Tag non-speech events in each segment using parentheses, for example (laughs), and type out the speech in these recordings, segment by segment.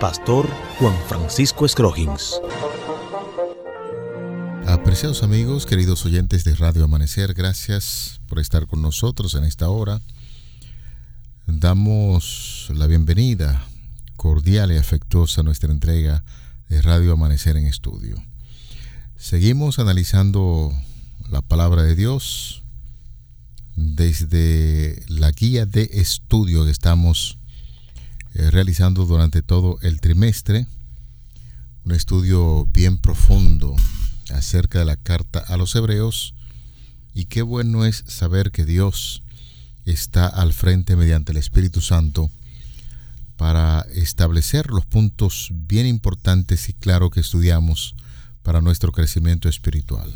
Pastor Juan Francisco Scroggins. Apreciados amigos, queridos oyentes de Radio Amanecer, gracias por estar con nosotros en esta hora. Damos la bienvenida cordial y afectuosa a nuestra entrega de Radio Amanecer en Estudio. Seguimos analizando la palabra de Dios desde la guía de estudio que estamos eh, realizando durante todo el trimestre. Un estudio bien profundo acerca de la carta a los hebreos. Y qué bueno es saber que Dios está al frente mediante el Espíritu Santo para establecer los puntos bien importantes y claros que estudiamos para nuestro crecimiento espiritual.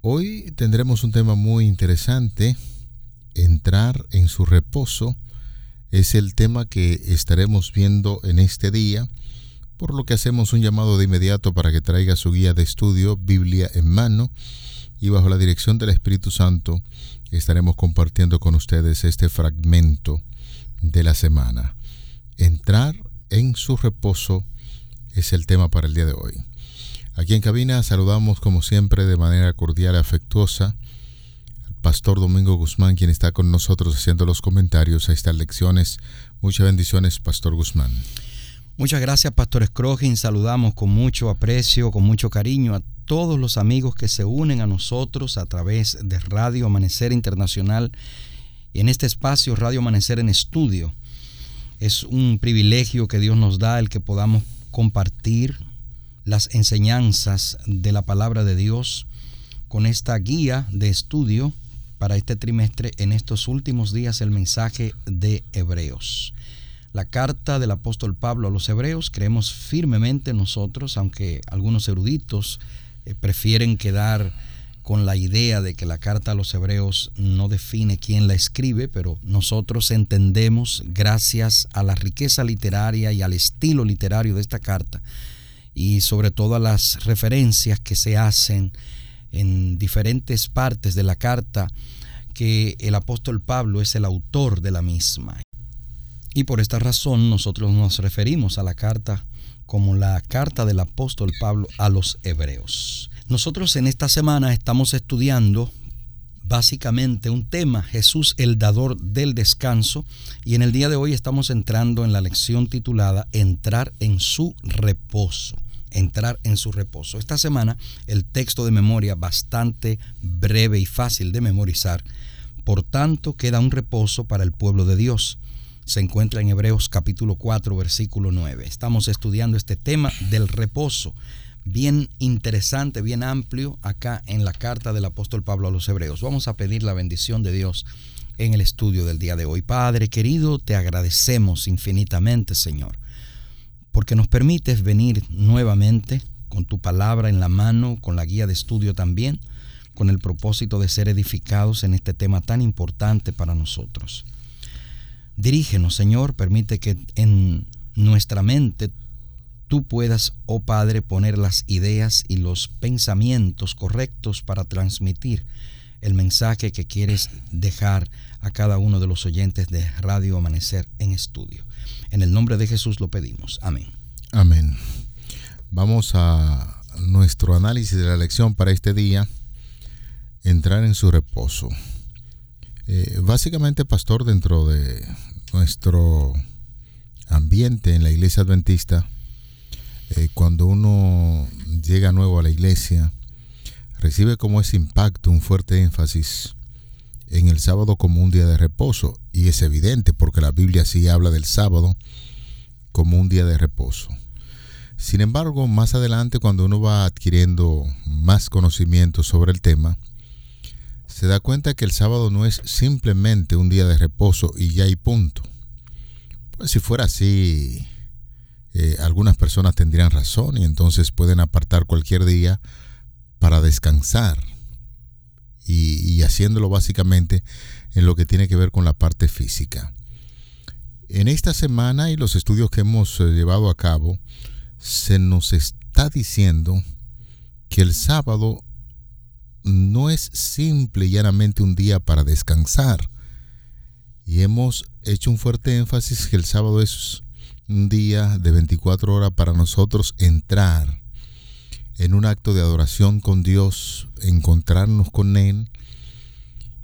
Hoy tendremos un tema muy interesante, entrar en su reposo. Es el tema que estaremos viendo en este día, por lo que hacemos un llamado de inmediato para que traiga su guía de estudio, Biblia en mano, y bajo la dirección del Espíritu Santo estaremos compartiendo con ustedes este fragmento de la semana. Entrar en su reposo es el tema para el día de hoy. Aquí en cabina saludamos como siempre de manera cordial y afectuosa pastor Domingo Guzmán, quien está con nosotros haciendo los comentarios a estas lecciones. Muchas bendiciones, pastor Guzmán. Muchas gracias, Pastor Scrogin. Saludamos con mucho aprecio, con mucho cariño a todos los amigos que se unen a nosotros a través de Radio Amanecer Internacional en este espacio Radio Amanecer en Estudio. Es un privilegio que Dios nos da el que podamos compartir las enseñanzas de la palabra de Dios con esta guía de estudio para este trimestre en estos últimos días el mensaje de Hebreos. La carta del apóstol Pablo a los Hebreos, creemos firmemente nosotros, aunque algunos eruditos eh, prefieren quedar con la idea de que la carta a los hebreos no define quién la escribe, pero nosotros entendemos, gracias a la riqueza literaria y al estilo literario de esta carta, y sobre todo a las referencias que se hacen en diferentes partes de la carta, que el apóstol Pablo es el autor de la misma. Y por esta razón nosotros nos referimos a la carta como la carta del apóstol Pablo a los hebreos. Nosotros en esta semana estamos estudiando básicamente un tema, Jesús el dador del descanso, y en el día de hoy estamos entrando en la lección titulada Entrar en su reposo. Entrar en su reposo. Esta semana el texto de memoria bastante breve y fácil de memorizar. Por tanto, queda un reposo para el pueblo de Dios. Se encuentra en Hebreos capítulo 4, versículo 9. Estamos estudiando este tema del reposo bien interesante, bien amplio acá en la carta del apóstol Pablo a los Hebreos. Vamos a pedir la bendición de Dios en el estudio del día de hoy. Padre querido, te agradecemos infinitamente, Señor, porque nos permites venir nuevamente con tu palabra en la mano, con la guía de estudio también, con el propósito de ser edificados en este tema tan importante para nosotros. Dirígenos, Señor, permite que en nuestra mente tú puedas, oh Padre, poner las ideas y los pensamientos correctos para transmitir el mensaje que quieres dejar a cada uno de los oyentes de Radio Amanecer en estudio. En el nombre de Jesús lo pedimos. Amén. Amén. Vamos a nuestro análisis de la lección para este día, entrar en su reposo. Eh, básicamente, pastor, dentro de nuestro ambiente en la iglesia adventista, eh, cuando uno llega nuevo a la iglesia, recibe como ese impacto, un fuerte énfasis en el sábado como un día de reposo. Y es evidente porque la Biblia sí habla del sábado como un día de reposo. Sin embargo, más adelante, cuando uno va adquiriendo más conocimiento sobre el tema, se da cuenta que el sábado no es simplemente un día de reposo y ya hay punto. Pues si fuera así, eh, algunas personas tendrían razón y entonces pueden apartar cualquier día para descansar y, haciéndolo básicamente en lo que tiene que ver con la parte física. En esta semana y los estudios que hemos eh, llevado a cabo, se nos está diciendo que el sábado no es simple y llanamente un día para descansar. Y hemos hecho un fuerte énfasis que el sábado es un día de 24 horas para nosotros entrar en un acto de adoración con Dios, encontrarnos con Él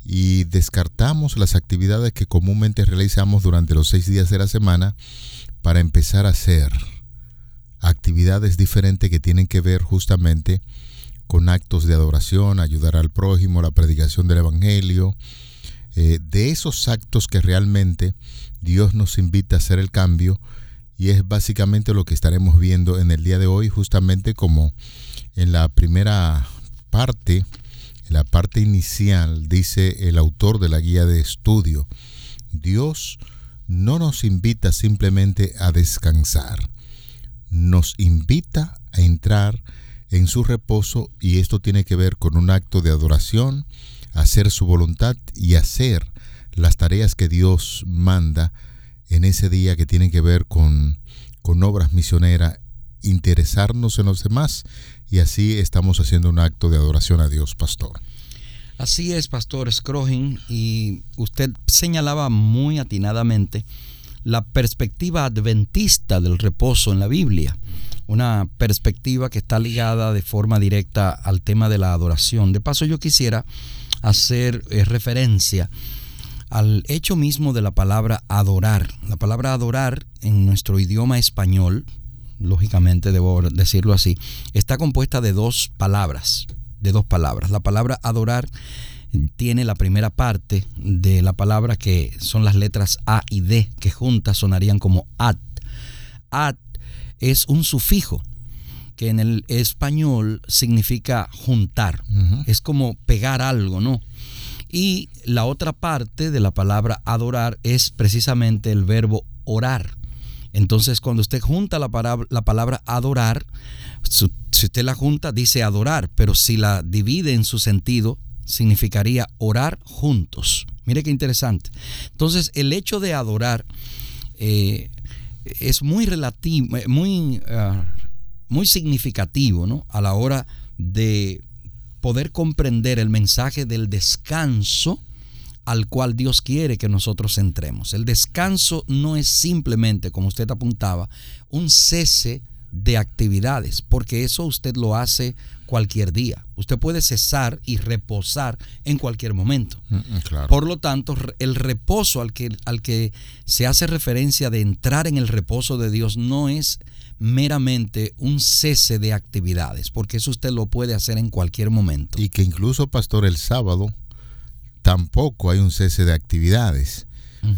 y descartamos las actividades que comúnmente realizamos durante los seis días de la semana para empezar a hacer actividades diferentes que tienen que ver justamente con actos de adoración, ayudar al prójimo, la predicación del Evangelio, eh, de esos actos que realmente Dios nos invita a hacer el cambio y es básicamente lo que estaremos viendo en el día de hoy, justamente como en la primera parte, en la parte inicial, dice el autor de la guía de estudio, Dios no nos invita simplemente a descansar, nos invita a entrar en su reposo y esto tiene que ver con un acto de adoración, hacer su voluntad y hacer las tareas que Dios manda en ese día que tienen que ver con, con obras misioneras, interesarnos en los demás y así estamos haciendo un acto de adoración a Dios, pastor. Así es, pastor Scrogin, y usted señalaba muy atinadamente la perspectiva adventista del reposo en la Biblia, una perspectiva que está ligada de forma directa al tema de la adoración. De paso, yo quisiera hacer eh, referencia al hecho mismo de la palabra adorar. La palabra adorar en nuestro idioma español, lógicamente debo decirlo así, está compuesta de dos palabras, de dos palabras. La palabra adorar tiene la primera parte de la palabra que son las letras A y D, que juntas sonarían como ad. Ad es un sufijo que en el español significa juntar. Es como pegar algo, ¿no? Y la otra parte de la palabra adorar es precisamente el verbo orar. Entonces, cuando usted junta la palabra, la palabra adorar, si usted la junta, dice adorar, pero si la divide en su sentido, significaría orar juntos. Mire qué interesante. Entonces, el hecho de adorar eh, es muy relativo, muy, ah, muy significativo ¿no? a la hora de poder comprender el mensaje del descanso al cual Dios quiere que nosotros entremos. El descanso no es simplemente, como usted apuntaba, un cese de actividades, porque eso usted lo hace cualquier día. Usted puede cesar y reposar en cualquier momento. Mm, mm, Por lo tanto, el reposo al que, al que se hace referencia de entrar en el reposo de Dios no es meramente un cese de actividades, porque eso usted lo puede hacer en cualquier momento. Y que incluso, pastor, el sábado tampoco hay un cese de actividades,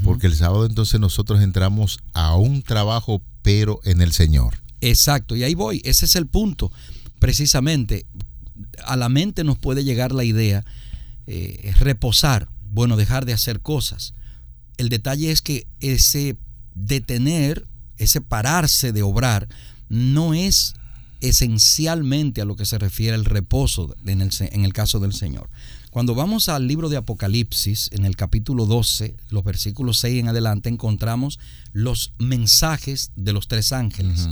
porque el sábado entonces nosotros entramos a un trabajo, pero en el Señor. Exacto, y ahí voy, ese es el punto. Precisamente, a la mente nos puede llegar la idea, eh, reposar, bueno, dejar de hacer cosas. El detalle es que ese detener ese pararse de obrar, no es esencialmente a lo que se refiere el reposo en el, en el caso del Señor. Cuando vamos al libro de Apocalipsis, en el capítulo 12, los versículos 6 en adelante, encontramos los mensajes de los tres ángeles.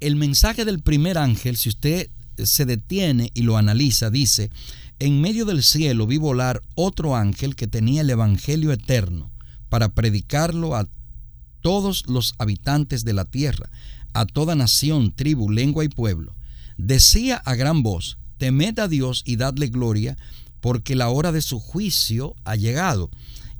El mensaje del primer ángel, si usted se detiene y lo analiza, dice, en medio del cielo vi volar otro ángel que tenía el Evangelio eterno para predicarlo a todos los habitantes de la tierra, a toda nación, tribu, lengua y pueblo. Decía a gran voz, temed a Dios y dadle gloria, porque la hora de su juicio ha llegado,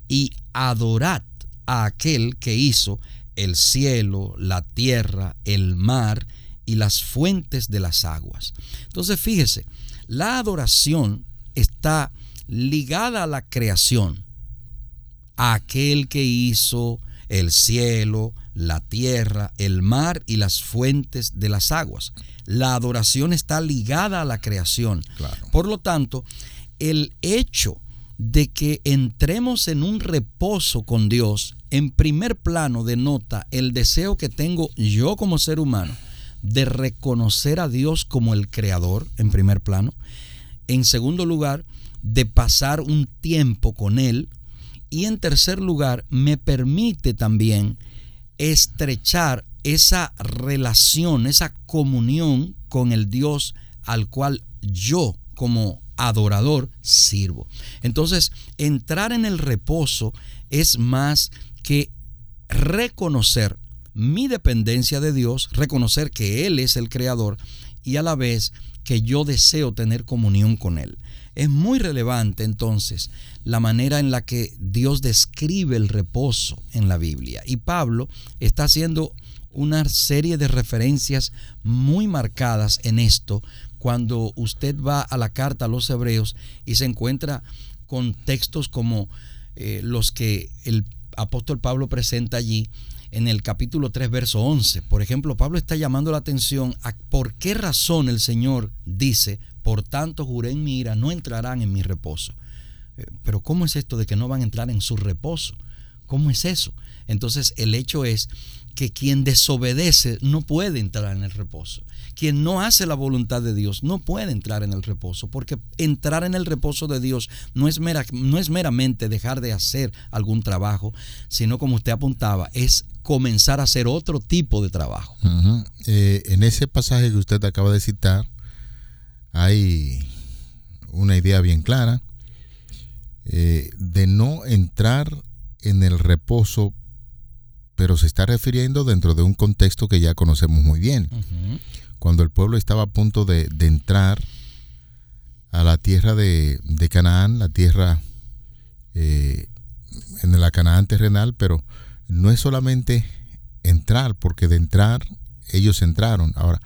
y adorad a aquel que hizo el cielo, la tierra, el mar y las fuentes de las aguas. Entonces fíjese, la adoración está ligada a la creación, a aquel que hizo el cielo, la tierra, el mar y las fuentes de las aguas. La adoración está ligada a la creación. Por lo tanto, el hecho de que entremos en un reposo con Dios en primer plano denota el deseo que tengo yo como ser humano de reconocer a Dios como el creador, en primer plano. En segundo lugar, de pasar un tiempo con Él. Y en tercer lugar, me permite también estrechar esa relación, esa comunión con el Dios al cual yo como adorador sirvo. Entonces, entrar en el reposo es más que reconocer mi dependencia de Dios, reconocer que Él es el creador y a la vez que yo deseo tener comunión con Él. Es muy relevante entonces la manera en la que Dios describe el reposo en la Biblia. Y Pablo está haciendo una serie de referencias muy marcadas en esto cuando usted va a la carta a los hebreos y se encuentra con textos como eh, los que el apóstol Pablo presenta allí en el capítulo 3, verso 11. Por ejemplo, Pablo está llamando la atención a por qué razón el Señor dice, por tanto juré en mi ira, no entrarán en mi reposo. Eh, pero ¿cómo es esto de que no van a entrar en su reposo? ¿Cómo es eso? Entonces el hecho es que quien desobedece no puede entrar en el reposo. Quien no hace la voluntad de Dios no puede entrar en el reposo, porque entrar en el reposo de Dios no es, no es meramente dejar de hacer algún trabajo, sino como usted apuntaba, es comenzar a hacer otro tipo de trabajo. Eh, en ese pasaje que usted acaba de citar, hay una idea bien clara eh, de no entrar en el reposo pero se está refiriendo dentro de un contexto que ya conocemos muy bien. Cuando el pueblo estaba a punto de, entrar a la tierra de, Canaán, la tierra eh, en la Canaán terrenal, pero no es solamente entrar, porque de entrar ellos entraron. Ahora,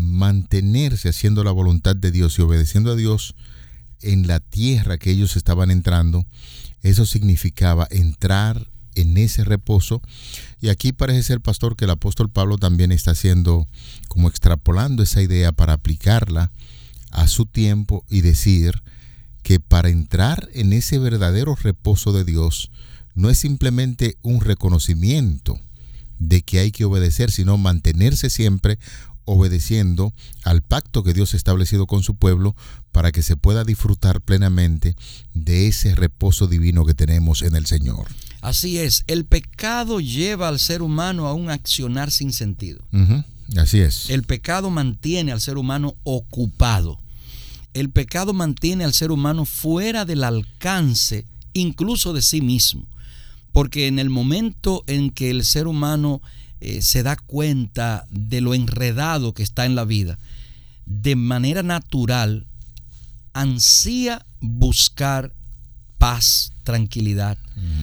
mantenerse haciendo la voluntad de Dios y obedeciendo a Dios en la tierra que ellos estaban entrando, eso significaba entrar en ese reposo. Y aquí parece ser, pastor, que el apóstol Pablo también está haciendo, como extrapolando esa idea para aplicarla a su tiempo y decir que para entrar en ese verdadero reposo de Dios no es simplemente un reconocimiento de que hay que obedecer, sino mantenerse siempre obedeciendo al pacto que Dios ha establecido con su pueblo para que se pueda disfrutar plenamente de ese reposo divino que tenemos en el Señor. Así es, el pecado lleva al ser humano a un accionar sin sentido. Así es. El pecado mantiene al ser humano ocupado. El pecado mantiene al ser humano fuera del alcance incluso de sí mismo. Porque en el momento en que el ser humano eh, se da cuenta de lo enredado que está en la vida, de manera natural ansía buscar paz, tranquilidad.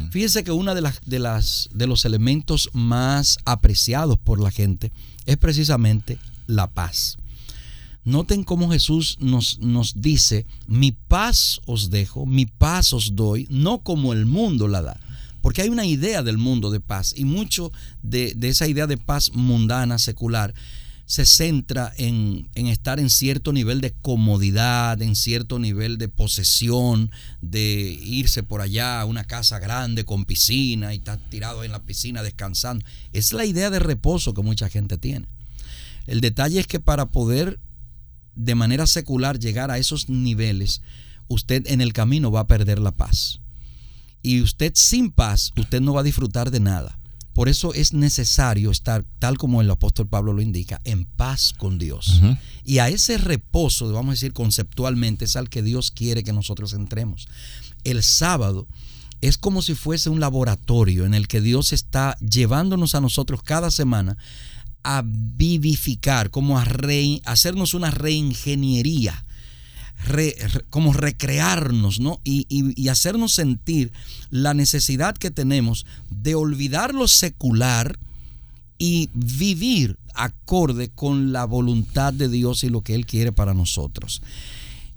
Fíjense que uno de, las, de, las, de los elementos más apreciados por la gente es precisamente la paz. Noten cómo Jesús nos, nos dice, mi paz os dejo, mi paz os doy, no como el mundo la da. Porque hay una idea del mundo de paz y mucho de, de esa idea de paz mundana, secular, se centra en, estar en cierto nivel de comodidad, en cierto nivel de posesión, de irse por allá a una casa grande con piscina y estar tirado en la piscina descansando. Es la idea de reposo que mucha gente tiene. El detalle es que para poder de manera secular llegar a esos niveles, usted en el camino va a perder la paz. Y usted sin paz, usted no va a disfrutar de nada. Por eso es necesario estar, tal como el apóstol Pablo lo indica, en paz con Dios. Y a ese reposo, vamos a decir conceptualmente, es al que Dios quiere que nosotros entremos. El sábado es como si fuese un laboratorio en el que Dios está llevándonos a nosotros cada semana a vivificar, como a hacernos una reingeniería como recrearnos, ¿no? Y, y, hacernos sentir la necesidad que tenemos de olvidar lo secular y vivir acorde con la voluntad de Dios y lo que Él quiere para nosotros.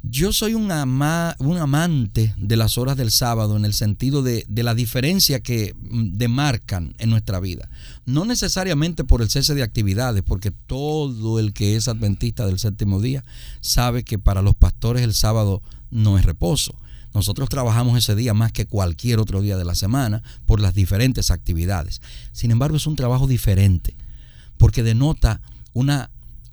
Yo soy un, amante de las horas del sábado en el sentido de, la diferencia que mm, demarcan en nuestra vida. No necesariamente por el cese de actividades, porque todo el que es adventista del séptimo día sabe que para los pastores el sábado no es reposo. Nosotros trabajamos ese día más que cualquier otro día de la semana por las diferentes actividades. Sin embargo, es un trabajo diferente porque denota una,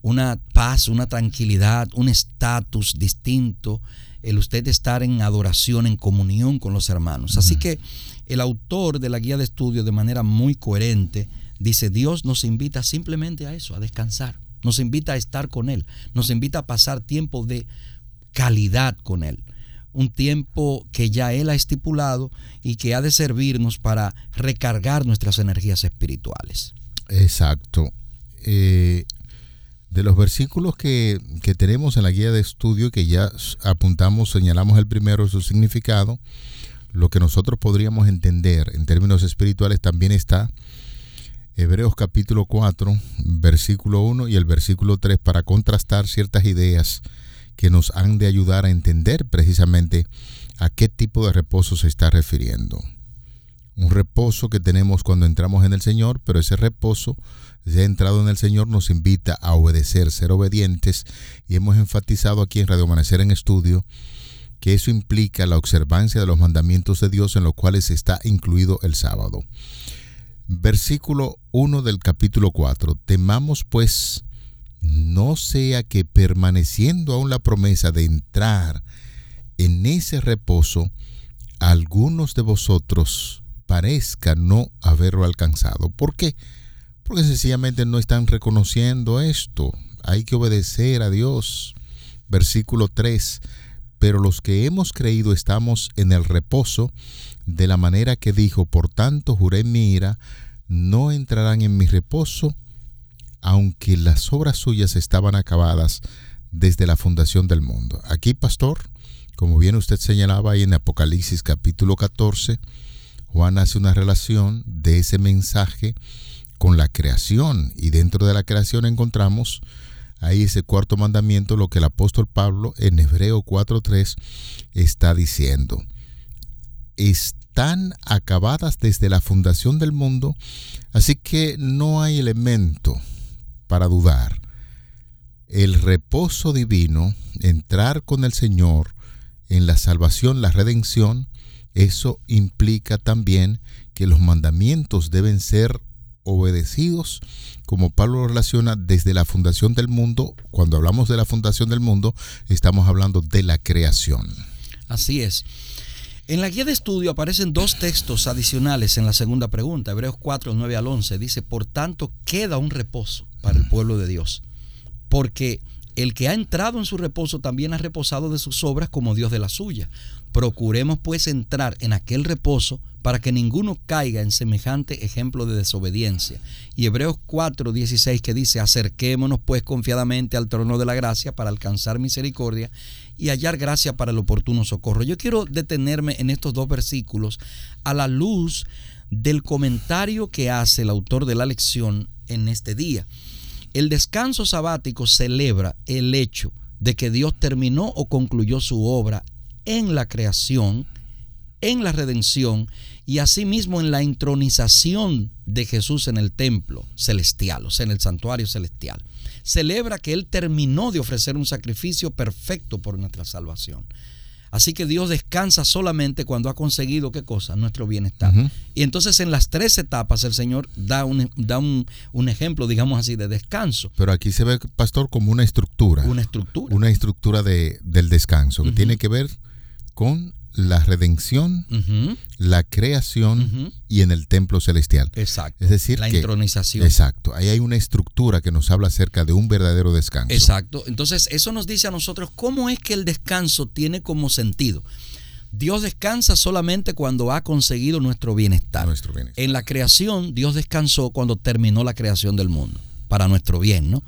una paz, una tranquilidad, un estatus distinto, el usted estar en adoración, en comunión con los hermanos. Así que el autor de la guía de estudio, de manera muy coherente, dice, Dios nos invita simplemente a eso, a descansar, nos invita a estar con Él, nos invita a pasar tiempo de calidad con Él un tiempo que ya Él ha estipulado y que ha de servirnos para recargar nuestras energías espirituales. Exacto. Eh, de los versículos que, que, tenemos en la guía de estudio, que ya apuntamos, señalamos el primero, su significado, lo que nosotros podríamos entender en términos espirituales también está Hebreos capítulo 4, versículo 1 y el versículo 3 para contrastar ciertas ideas que nos han de ayudar a entender precisamente a qué tipo de reposo se está refiriendo. Un reposo que tenemos cuando entramos en el Señor, pero ese reposo, ya entrado en el Señor, nos invita a obedecer, ser obedientes, y hemos enfatizado aquí en Radio Amanecer en Estudio que eso implica la observancia de los mandamientos de Dios en los cuales está incluido el sábado. Versículo 1 del capítulo 4. Temamos pues no sea que permaneciendo aún la promesa de entrar en ese reposo, algunos de vosotros parezca no haberlo alcanzado. ¿Por qué? Porque sencillamente no están reconociendo esto. Hay que obedecer a Dios. Versículo 3. Pero los que hemos creído estamos en el reposo, de la manera que dijo, por tanto juré mi ira, no entrarán en mi reposo aunque las obras suyas estaban acabadas desde la fundación del mundo. Aquí, pastor, como bien usted señalaba ahí en Apocalipsis capítulo 14, Juan hace una relación de ese mensaje con la creación y dentro de la creación encontramos ahí ese cuarto mandamiento, lo que el apóstol Pablo en Hebreo 4.3 está diciendo. Están acabadas desde la fundación del mundo, así que no hay elemento para dudar. El reposo divino, entrar con el Señor en la salvación, la redención, eso implica también que los mandamientos deben ser obedecidos, como Pablo lo relaciona desde la fundación del mundo. Cuando hablamos de la fundación del mundo, estamos hablando de la creación. Así es. En la guía de estudio aparecen dos textos adicionales en la segunda pregunta. Hebreos 4, 9 al 11 dice, por tanto, queda un reposo para el pueblo de Dios. Porque el que ha entrado en su reposo también ha reposado de sus obras como Dios de la suya. Procuremos pues entrar en aquel reposo para que ninguno caiga en semejante ejemplo de desobediencia. Y Hebreos 4, 16 que dice, acerquémonos pues confiadamente al trono de la gracia para alcanzar misericordia y hallar gracia para el oportuno socorro. Yo quiero detenerme en estos dos versículos a la luz del comentario que hace el autor de la lección en este día. El descanso sabático celebra el hecho de que Dios terminó o concluyó su obra en la creación, en la redención y asimismo en la intronización de Jesús en el templo celestial, o sea, en el santuario celestial celebra que Él terminó de ofrecer un sacrificio perfecto por nuestra salvación. Así que Dios descansa solamente cuando ha conseguido qué cosa? Nuestro bienestar. Y entonces en las tres etapas el Señor da, un, da un, ejemplo, digamos así, de descanso. Pero aquí se ve, pastor, como una estructura. Una estructura. Una estructura de, del descanso, que tiene que ver con la redención, la creación y en el templo celestial. Exacto. Es decir, la intronización. Exacto. Ahí hay una estructura que nos habla acerca de un verdadero descanso. Exacto. Entonces, eso nos dice a nosotros cómo es que el descanso tiene como sentido. Dios descansa solamente cuando ha conseguido nuestro bienestar. Nuestro bienestar. En la creación, Dios descansó cuando terminó la creación del mundo, para nuestro bien, ¿no?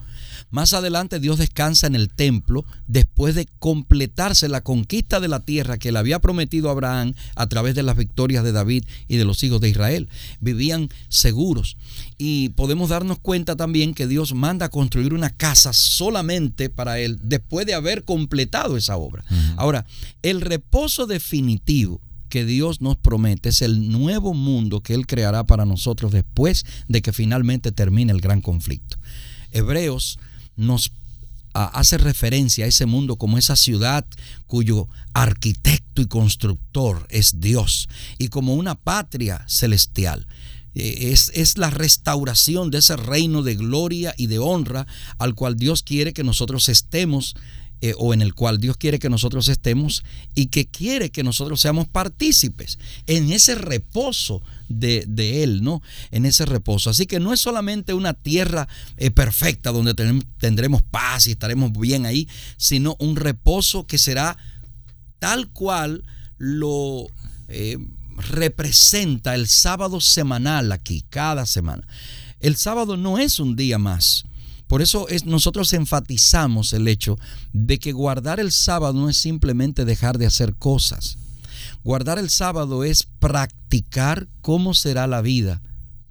Más adelante Dios descansa en el templo después de completarse la conquista de la tierra que le había prometido a Abraham a través de las victorias de David y de los hijos de Israel. Vivían seguros. Y podemos darnos cuenta también que Dios manda construir una casa solamente para él después de haber completado esa obra. Ahora, el reposo definitivo que Dios nos promete es el nuevo mundo que Él creará para nosotros después de que finalmente termine el gran conflicto. Hebreos nos hace referencia a ese mundo como esa ciudad cuyo arquitecto y constructor es Dios y como una patria celestial. Eh, es, es, la restauración de ese reino de gloria y de honra al cual Dios quiere que nosotros estemos eh, o en el cual Dios quiere que nosotros estemos y que quiere que nosotros seamos partícipes en ese reposo de, Él, ¿no? En ese reposo. Así que no es solamente una tierra eh, perfecta donde tendremos paz y estaremos bien ahí, sino un reposo que será tal cual lo eh, representa el sábado semanal aquí, cada semana. El sábado no es un día más. Por eso es, nosotros enfatizamos el hecho de que guardar el sábado no es simplemente dejar de hacer cosas. Guardar el sábado es practicar cómo será la vida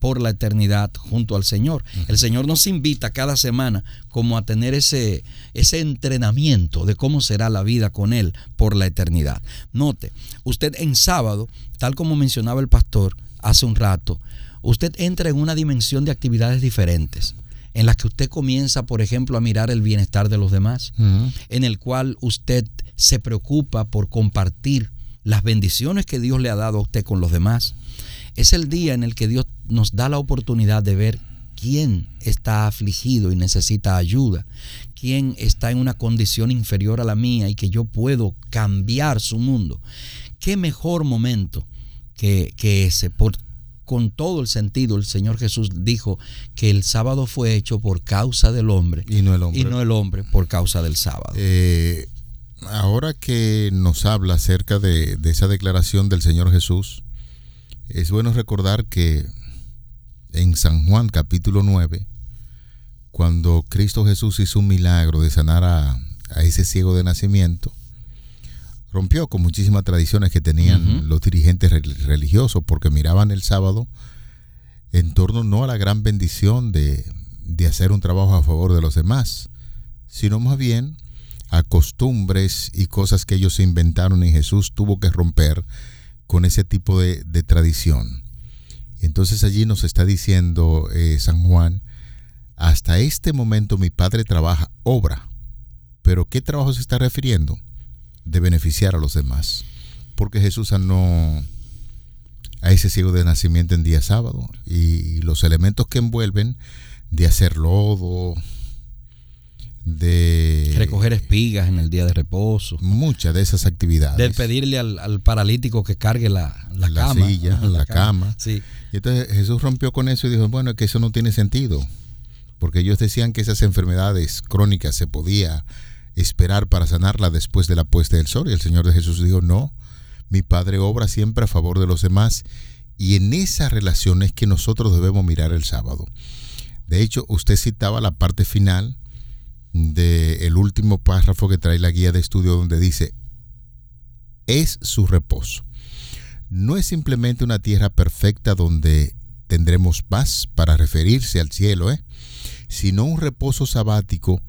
por la eternidad junto al Señor. El Señor nos invita cada semana como a tener ese, ese entrenamiento de cómo será la vida con Él por la eternidad. Note, usted en sábado, tal como mencionaba el pastor hace un rato, usted entra en una dimensión de actividades diferentes en las que usted comienza, por ejemplo, a mirar el bienestar de los demás, en el cual usted se preocupa por compartir las bendiciones que Dios le ha dado a usted con los demás. Es el día en el que Dios nos da la oportunidad de ver quién está afligido y necesita ayuda, quién está en una condición inferior a la mía y que yo puedo cambiar su mundo. ¿Qué mejor momento que, que ese? Por, con todo el sentido, el Señor Jesús dijo que el sábado fue hecho por causa del hombre y no el hombre, y no el hombre por causa del sábado. Eh, ahora que nos habla acerca de, de esa declaración del Señor Jesús, es bueno recordar que en San Juan capítulo 9, cuando Cristo Jesús hizo un milagro de sanar a, a ese ciego de nacimiento, rompió con muchísimas tradiciones que tenían los dirigentes religiosos, porque miraban el sábado en torno no a la gran bendición de, de hacer un trabajo a favor de los demás, sino más bien a costumbres y cosas que ellos inventaron y Jesús tuvo que romper con ese tipo de, de tradición. Entonces allí nos está diciendo eh, San Juan, hasta este momento mi padre trabaja obra, pero ¿qué trabajo se está refiriendo? De beneficiar a los demás. Porque Jesús sanó a ese ciego de nacimiento en día sábado y los elementos que envuelven de hacer lodo, de recoger espigas en el día de reposo. Muchas de esas actividades. De pedirle al, paralítico que cargue la, la, cama. Silla, la, cama. Sí. Y entonces Jesús rompió con eso y dijo, bueno, que eso no tiene sentido. Porque ellos decían que esas enfermedades crónicas se podía esperar para sanarla después de la puesta del sol. Y el Señor de Jesús dijo, no, mi Padre obra siempre a favor de los demás. Y en esa relación es que nosotros debemos mirar el sábado. De hecho, usted citaba la parte final del último párrafo que trae la guía de estudio donde dice, es su reposo. No es simplemente una tierra perfecta donde tendremos paz para referirse al cielo, ¿eh? sino un reposo sabático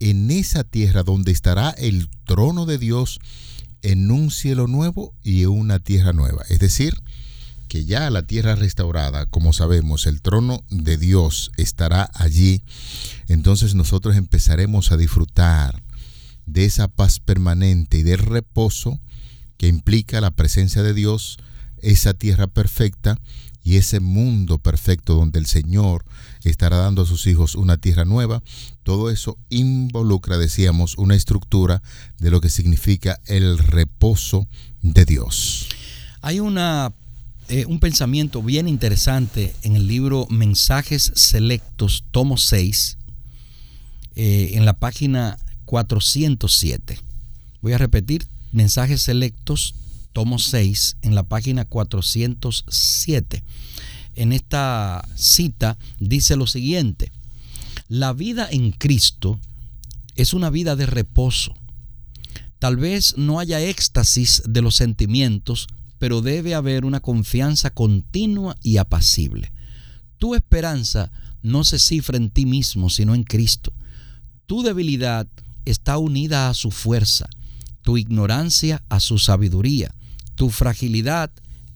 en esa tierra donde estará el trono de Dios en un cielo nuevo y una tierra nueva. Es decir, que ya la tierra restaurada, como sabemos, el trono de Dios estará allí. Entonces nosotros empezaremos a disfrutar de esa paz permanente y del reposo que implica la presencia de Dios, esa tierra perfecta y ese mundo perfecto donde el Señor estará dando a sus hijos una tierra nueva. Todo eso involucra, decíamos, una estructura de lo que significa el reposo de Dios. Hay una, eh, un pensamiento bien interesante en el libro Mensajes Selectos, tomo 6, eh, en la página 407. Voy a repetir, Mensajes Selectos, tomo 6, en la página 407 en esta cita dice lo siguiente, la vida en Cristo es una vida de reposo. Tal vez no haya éxtasis de los sentimientos, pero debe haber una confianza continua y apacible. Tu esperanza no se cifra en ti mismo, sino en Cristo. Tu debilidad está unida a su fuerza, tu ignorancia a su sabiduría, tu fragilidad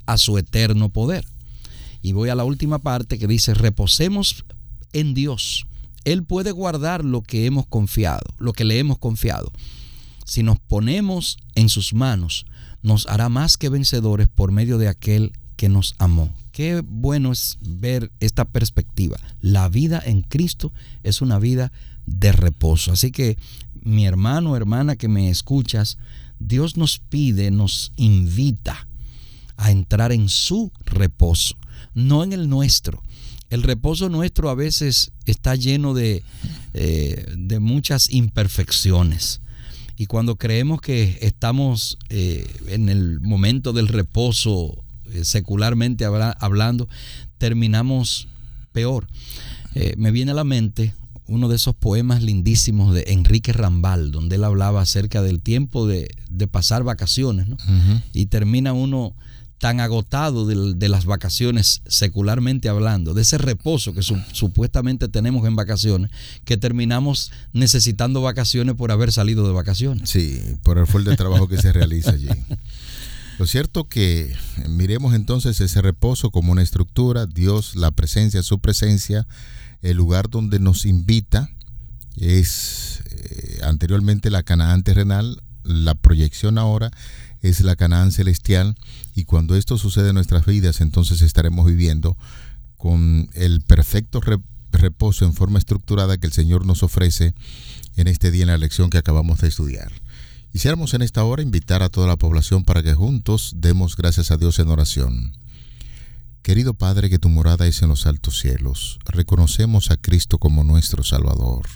a su eterno poder. Y voy a la última parte que dice, reposemos en Dios, Él puede guardar lo que hemos confiado, lo que le hemos confiado. Si nos ponemos en sus manos, nos hará más que vencedores por medio de aquel que nos amó. Qué bueno es ver esta perspectiva. La vida en Cristo es una vida de reposo. Así que mi hermano, hermana que me escuchas, Dios nos pide, nos invita a entrar en su reposo, no en el nuestro. El reposo nuestro a veces está lleno de, eh, de muchas imperfecciones. Y cuando creemos que estamos eh, en el momento del reposo, eh, secularmente hablando, terminamos peor. me viene a la mente uno de esos poemas lindísimos de Enrique Rambal, donde él hablaba acerca del tiempo de, pasar vacaciones, ¿no? Y termina uno tan agotado de, las vacaciones, secularmente hablando, de ese reposo que supuestamente tenemos en vacaciones, que terminamos necesitando vacaciones por haber salido de vacaciones. Sí, por el fuerte trabajo que se realiza allí. (laughs) Lo cierto que miremos entonces ese reposo como una estructura, Dios, la presencia, su presencia, el lugar donde nos invita es eh, anteriormente la Canaán terrenal, la proyección ahora es la Canaán celestial y cuando esto sucede en nuestras vidas, entonces estaremos viviendo con el perfecto reposo en forma estructurada que el Señor nos ofrece en este día en la lección que acabamos de estudiar. Quisiéramos en esta hora invitar a toda la población para que juntos demos gracias a Dios en oración. Querido Padre, que tu morada es en los altos cielos, reconocemos a Cristo como nuestro Salvador.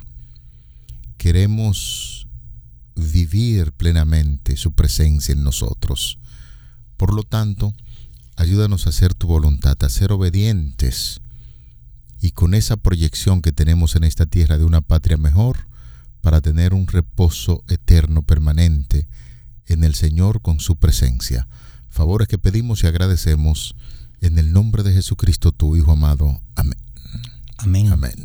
Queremos vivir plenamente su presencia en nosotros. Por lo tanto, ayúdanos a hacer tu voluntad, a ser obedientes y con esa proyección que tenemos en esta tierra de una patria mejor, para tener un reposo eterno permanente en el Señor con su presencia. Favores que pedimos y agradecemos en el nombre de Jesucristo, tu Hijo amado. Amén. Amén. Amén.